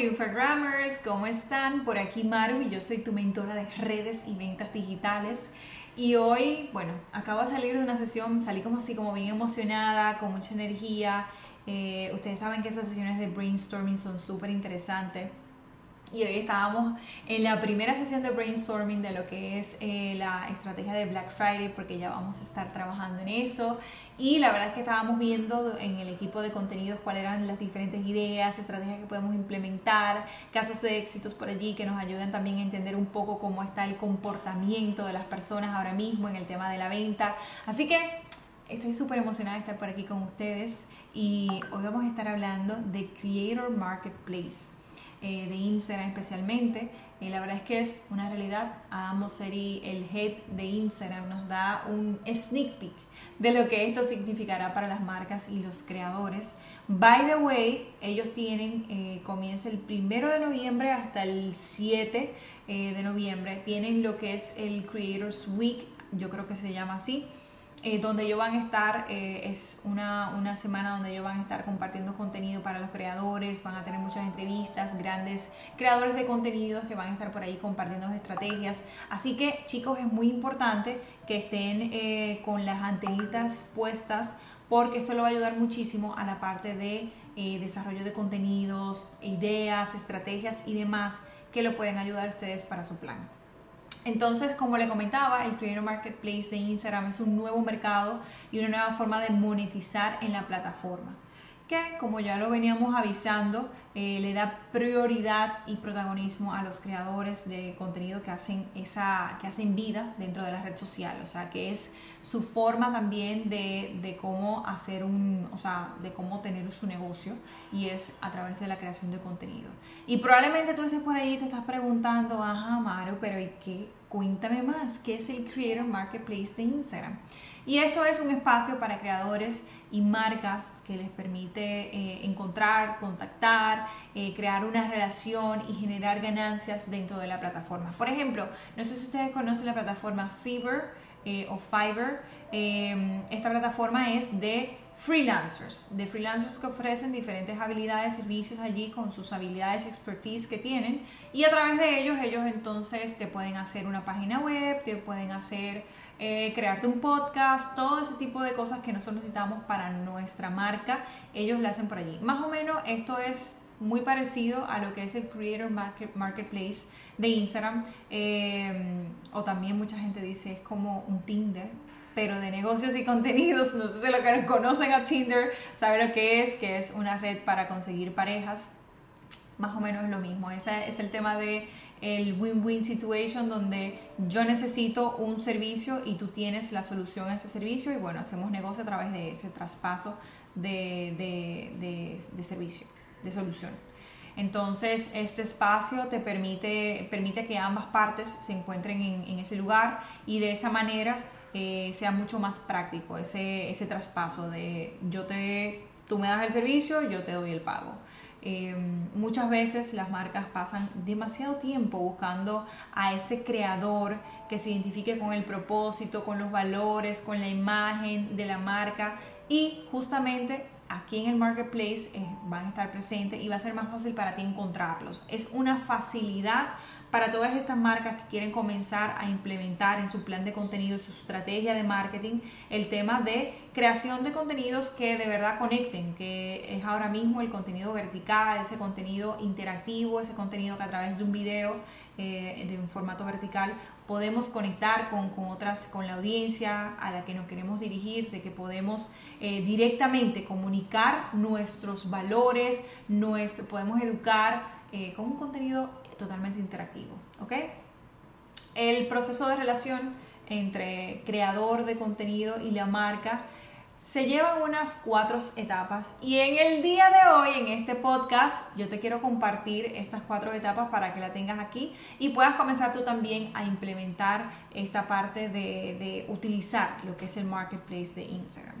Triunfagrammers, ¿cómo están? Por aquí Maru y yo soy tu mentora de redes y ventas digitales. Y hoy, bueno, acabo de salir de una sesión, salí como así, como bien emocionada, con mucha energía. Eh, ustedes saben que esas sesiones de brainstorming son súper interesantes. Y hoy estábamos en la primera sesión de brainstorming de lo que es eh, la estrategia de Black Friday, porque ya vamos a estar trabajando en eso. Y la verdad es que estábamos viendo en el equipo de contenidos cuáles eran las diferentes ideas, estrategias que podemos implementar, casos de éxitos por allí que nos ayudan también a entender un poco cómo está el comportamiento de las personas ahora mismo en el tema de la venta. Así que estoy súper emocionada de estar por aquí con ustedes y hoy vamos a estar hablando de Creator Marketplace. Eh, de Instagram especialmente. y la verdad es que es una realidad. Adam Mosseri, el head de Instagram, nos da un sneak peek de lo que esto significará para las marcas y los creadores. By the way, ellos tienen, eh, comienza el primero de noviembre hasta el 7 eh, de noviembre, tienen lo que es el Creators Week, yo creo que se llama así eh, donde ellos van a estar, eh, es una, una, semana donde ellos van a estar compartiendo contenido para los creadores, van a tener muchas entrevistas, grandes creadores de contenidos que van a estar por ahí compartiendo estrategias. Así que chicos, es muy importante que estén eh, con las antenitas puestas porque esto lo va a ayudar muchísimo a la parte de desarrollo de contenidos, ideas, estrategias y demás que lo pueden ayudar a ustedes para su plan. Entonces, como le comentaba, el Creator Marketplace de Instagram es un nuevo mercado y una nueva forma de monetizar en la plataforma que, como ya lo veníamos avisando, eh, le da prioridad y protagonismo a los creadores de contenido que hacen, esa, que hacen vida dentro de la red social. O sea, que es su forma también de, de cómo hacer un, o sea, de cómo tener su negocio y es a través de la creación de contenido. Y probablemente tú estés por ahí y te estás preguntando, ajá, Mario, pero ¿y qué? Cuéntame más, ¿qué es el Creator Marketplace de Instagram? Y esto es un espacio para creadores y marcas que les permite eh, encontrar, contactar, eh, crear una relación y generar ganancias dentro de la plataforma. Por ejemplo, no sé si ustedes conocen la plataforma Fiverr eh, o Fiverr. esta plataforma es de freelancers, de freelancers que ofrecen diferentes habilidades, servicios allí con sus habilidades expertise que tienen y a través de ellos ellos entonces te pueden hacer una página web, te pueden hacer eh, crearte un podcast, todo ese tipo de cosas que nosotros necesitamos para nuestra marca, ellos lo hacen por allí. Más o menos esto es muy parecido a lo que es el Creator Marketplace de Instagram, eh, o también mucha gente dice es como un Tinder, pero de negocios y contenidos. No sé si lo que conocen a Tinder saben lo que es, que es una red para conseguir parejas. Más o menos es lo mismo. Ese es el tema de el win-win situation donde yo necesito un servicio y tú tienes la solución a ese servicio y bueno, hacemos negocio a través de ese traspaso de, de, servicio, de solución. Entonces, este espacio te permite, permite que ambas partes se encuentren en, en ese lugar y de esa manera eh, sea mucho más práctico ese, ese traspaso de yo te, tú me das el servicio, yo te doy el pago. Eh, muchas veces las marcas pasan demasiado tiempo buscando a ese creador que se identifique con el propósito, con los valores, con la imagen de la marca y justamente aquí en el marketplace eh, van a estar presentes y va a ser más fácil para ti encontrarlos. Es una facilidad para todas estas marcas que quieren comenzar a implementar en su plan de contenido, su estrategia de marketing, el tema de creación de contenidos que de verdad conecten, que es ahora mismo el contenido vertical, ese contenido interactivo, ese contenido que a través de un video eh, de un formato vertical podemos conectar con, otras, con la audiencia a la que nos queremos dirigir, de que podemos eh, directamente comunicar nuestros valores, nuestro, podemos educar eh, con un contenido totalmente interactivo, ¿ok? El proceso de relación entre creador de contenido y la marca se llevan unas cuatro etapas y en el día de hoy, en este podcast, yo te quiero compartir estas cuatro etapas para que la tengas aquí y puedas comenzar tú también a implementar esta parte de, utilizar lo que es el marketplace de Instagram.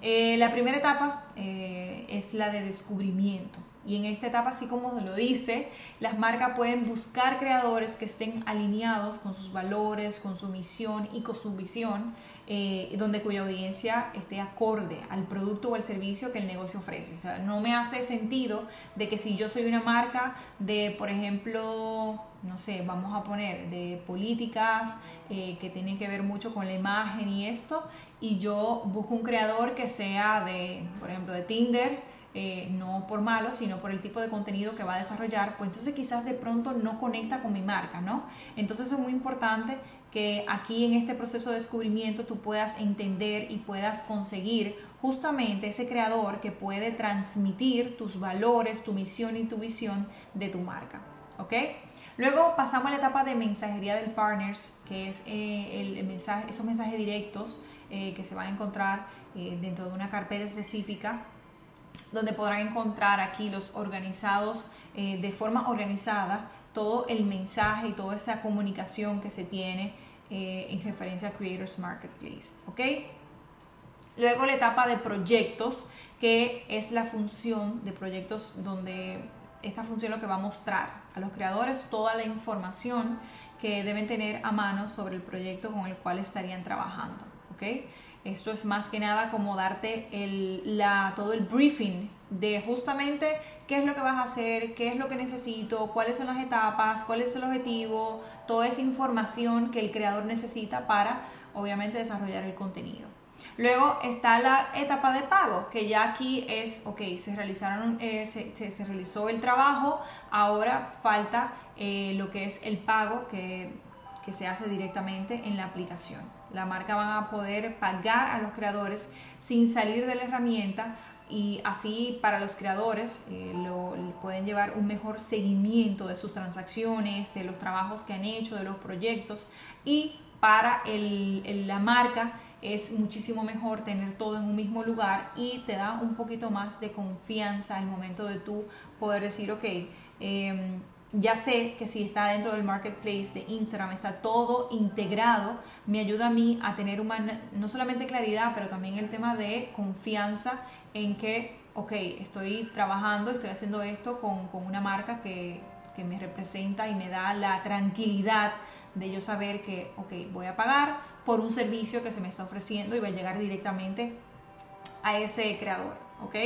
Eh, la primera etapa eh, es la de descubrimiento. Y en esta etapa, así como lo dice, las marcas pueden buscar creadores que estén alineados con sus valores, con su misión y con su visión eh, donde cuya audiencia esté acorde al producto o al servicio que el negocio ofrece. O sea, no me hace sentido de que si yo soy una marca de, por ejemplo, no sé, vamos a poner de políticas eh, que tienen que ver mucho con la imagen y esto, y yo busco un creador que sea de, por ejemplo, de Tinder, eh, no por malo, sino por el tipo de contenido que va a desarrollar, pues entonces quizás de pronto no conecta con mi marca, ¿no? Entonces es muy importante que aquí en este proceso de descubrimiento tú puedas entender y puedas conseguir justamente ese creador que puede transmitir tus valores, tu misión y tu visión de tu marca, ¿ok? Luego pasamos a la etapa de mensajería del partners, que es eh, el mensaje, esos mensajes directos eh, que se van a encontrar dentro de una carpeta específica donde podrán encontrar aquí los organizados eh, de forma organizada todo el mensaje y toda esa comunicación que se tiene eh, en referencia a Creators Marketplace. ¿ok? Luego la etapa de proyectos, que es la función de proyectos donde esta función lo que va a mostrar a los creadores toda la información que deben tener a mano sobre el proyecto con el cual estarían trabajando. ¿ok? Esto es más que nada como darte el, la, todo el briefing de justamente qué es lo que vas a hacer, qué es lo que necesito, cuáles son las etapas, cuál es el objetivo, toda esa información que el creador necesita para obviamente desarrollar el contenido. Luego está la etapa de pago, que ya aquí es, ok, se realizaron, eh, se, se, realizó el trabajo, ahora falta eh, lo que es el pago que, que se hace directamente en la aplicación. La marca va a poder pagar a los creadores sin salir de la herramienta y así para los creadores eh, lo, pueden llevar un mejor seguimiento de sus transacciones, de los trabajos que han hecho, de los proyectos. Y para la marca es muchísimo mejor tener todo en un mismo lugar y te da un poquito más de confianza al momento de tú poder decir, ok, eh, ya sé que si está dentro del marketplace de Instagram, está todo integrado, me ayuda a mí a tener una, no solamente claridad, pero también el tema de confianza en que, ok, estoy trabajando, estoy haciendo esto con, una marca que, que, me representa y me da la tranquilidad de yo saber que, ok, voy a pagar por un servicio que se me está ofreciendo y va a llegar directamente a ese creador, ¿ok?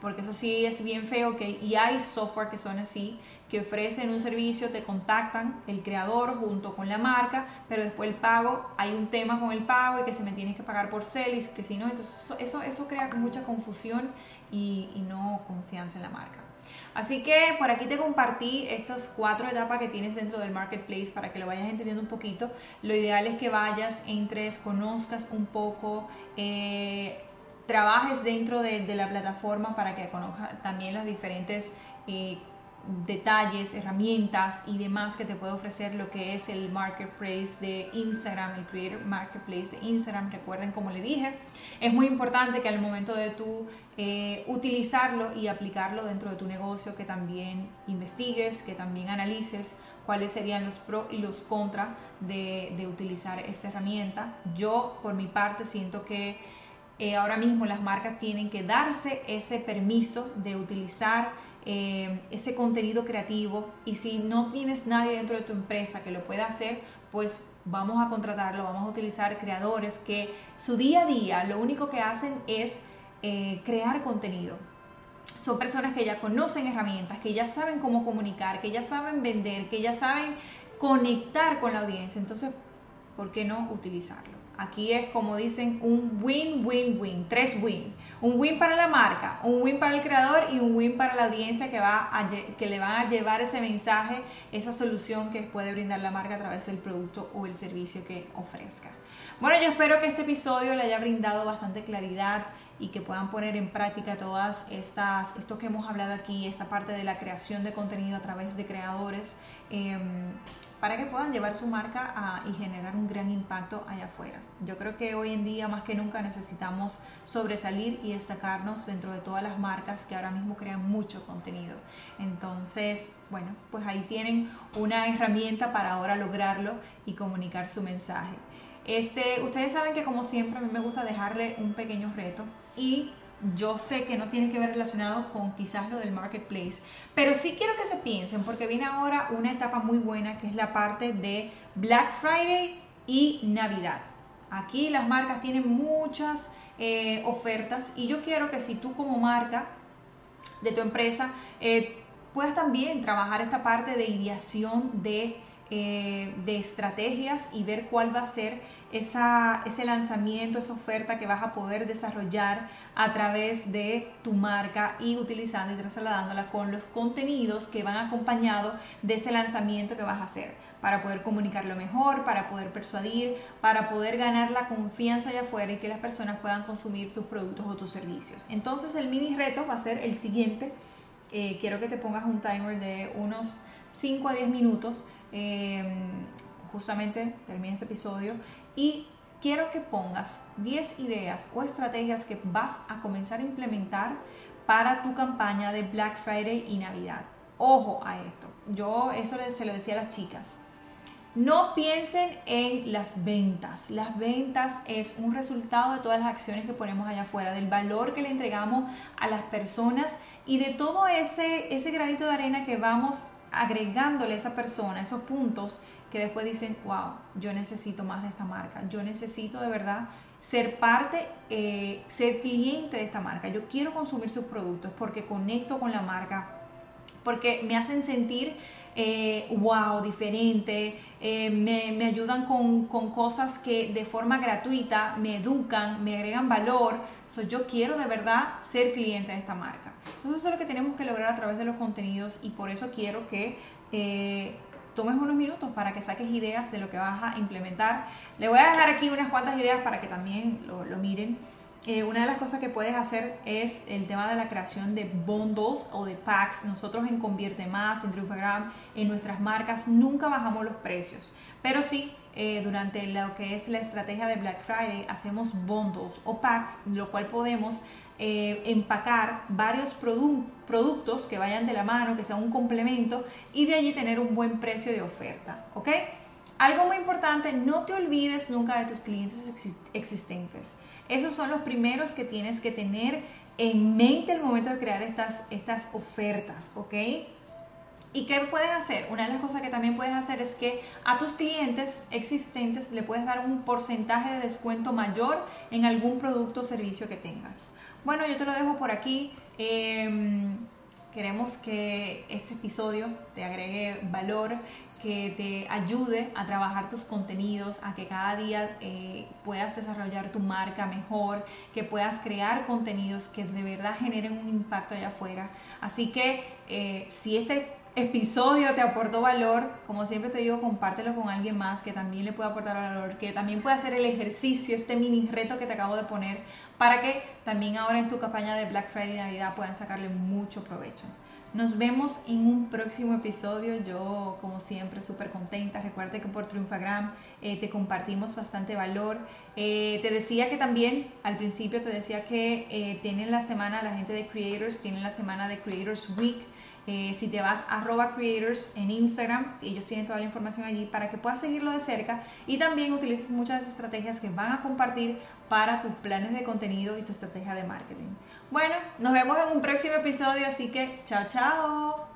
Porque eso sí es bien feo, que Y hay software que son así, que ofrecen un servicio, te contactan el creador junto con la marca, pero después el pago, hay un tema con el pago y que se me tienes que pagar por celis, que si no, entonces eso, eso crea mucha confusión y, y no confianza en la marca. Así que por aquí te compartí estas cuatro etapas que tienes dentro del marketplace para que lo vayas entendiendo un poquito. Lo ideal es que vayas, entres, conozcas un poco, eh, trabajes dentro de, la plataforma para que conozcas también las diferentes eh, detalles, herramientas y demás que te puede ofrecer lo que es el marketplace de Instagram, el Creator Marketplace de Instagram. Recuerden, como le dije, es muy importante que al momento de tú eh, utilizarlo y aplicarlo dentro de tu negocio, que también investigues, que también analices cuáles serían los pros y los contras de, de utilizar esta herramienta. Yo, por mi parte, siento que eh, ahora mismo las marcas tienen que darse ese permiso de utilizar eh, ese contenido creativo y si no tienes nadie dentro de tu empresa que lo pueda hacer, pues vamos a contratarlo, vamos a utilizar creadores que su día a día lo único que hacen es eh, crear contenido. Son personas que ya conocen herramientas, que ya saben cómo comunicar, que ya saben vender, que ya saben conectar con la audiencia. Entonces, ¿por qué no utilizarlo? Aquí es como dicen un win, win, win, tres win. Un win para la marca, un win para el creador y un win para la audiencia que, va que le van a llevar ese mensaje, esa solución que puede brindar la marca a través del producto o el servicio que ofrezca. Bueno, yo espero que este episodio le haya brindado bastante claridad y que puedan poner en práctica todas estas, esto que hemos hablado aquí, esta parte de la creación de contenido a través de creadores. Em, para que puedan llevar su marca y generar un gran impacto allá afuera. Yo creo que hoy en día más que nunca necesitamos sobresalir y destacarnos dentro de todas las marcas que ahora mismo crean mucho contenido. Entonces, bueno, pues ahí tienen una herramienta para ahora lograrlo y comunicar su mensaje. Este, ustedes saben que como siempre a mí me gusta dejarle un pequeño reto y yo sé que no tiene que ver relacionado con quizás lo del marketplace, pero sí quiero que se piensen porque viene ahora una etapa muy buena que es la parte de Black Friday y Navidad. Aquí las marcas tienen muchas eh, ofertas y yo quiero que si tú como marca de tu empresa eh, puedas también trabajar esta parte de ideación de eh, de estrategias y ver cuál va a ser esa, ese lanzamiento, esa oferta que vas a poder desarrollar a través de tu marca y utilizando y trasladándola con los contenidos que van acompañados de ese lanzamiento que vas a hacer para poder comunicarlo mejor, para poder persuadir, para poder ganar la confianza allá afuera y que las personas puedan consumir tus productos o tus servicios. Entonces el mini reto va a ser el siguiente. Eh, quiero que te pongas un timer de unos 5 a 10 minutos Em, justamente termina este episodio y quiero que pongas 10 ideas o estrategias que vas a comenzar a implementar para tu campaña de Black Friday y Navidad. Ojo a esto, yo eso se lo decía a las chicas. No piensen en las ventas. Las ventas es un resultado de todas las acciones que ponemos allá afuera, del valor que le entregamos a las personas y de todo ese, ese granito de arena que vamos agregándole a esa persona esos puntos que después dicen, wow, yo necesito más de esta marca, yo necesito de verdad ser parte, eh, ser cliente de esta marca, yo quiero consumir sus productos porque conecto con la marca, porque me hacen sentir eh, wow, diferente, eh, me, ayudan con, cosas que de forma gratuita me educan, me agregan valor. So, yo quiero de verdad ser cliente de esta marca. Entonces eso es lo que tenemos que lograr a través de los contenidos y por eso quiero que eh, tomes unos minutos para que saques ideas de lo que vas a implementar. Le voy a dejar aquí unas cuantas ideas para que también lo, lo miren. Eh, una de las cosas que puedes hacer es el tema de la creación de bundles o de packs. Nosotros en Convierte Más, en Triunfagram, en nuestras marcas, nunca bajamos los precios. Pero sí, eh, durante lo que es la estrategia de Black Friday, hacemos bundles o packs, lo cual podemos eh, empacar varios productos que vayan de la mano, que sea un complemento y de allí tener un buen precio de oferta. ¿Ok? Algo muy importante, no te olvides nunca de tus clientes existentes. Esos son los primeros que tienes que tener en mente al momento de crear estas, estas ofertas, ¿ok? ¿Y qué puedes hacer? Una de las cosas que también puedes hacer es que a tus clientes existentes le puedes dar un porcentaje de descuento mayor en algún producto o servicio que tengas. Bueno, yo te lo dejo por aquí. Em, queremos que este episodio te agregue valor, que te ayude a trabajar tus contenidos, a que cada día eh, puedas desarrollar tu marca mejor, que puedas crear contenidos que de verdad generen un impacto allá afuera. Así que eh, si este episodio te aportó valor, como siempre te digo, compártelo con alguien más que también le pueda aportar valor, que también pueda hacer el ejercicio, este mini reto que te acabo de poner, para que también ahora en tu campaña de Black Friday Navidad puedan sacarle mucho provecho. Nos vemos en un próximo episodio. Yo, como siempre, súper contenta. Recuerda que por Triunfagram eh, te compartimos bastante valor. Eh, te decía que también, al principio te decía que eh, tienen la semana, la gente de Creators, tienen la semana de Creators Week. Eh, si te vas a arroba creators en Instagram, ellos tienen toda la información allí para que puedas seguirlo de cerca y también utilices muchas estrategias que van a compartir para tus planes de contenido y tu estrategia de marketing. Bueno, nos vemos en un próximo episodio, así que chao, chao.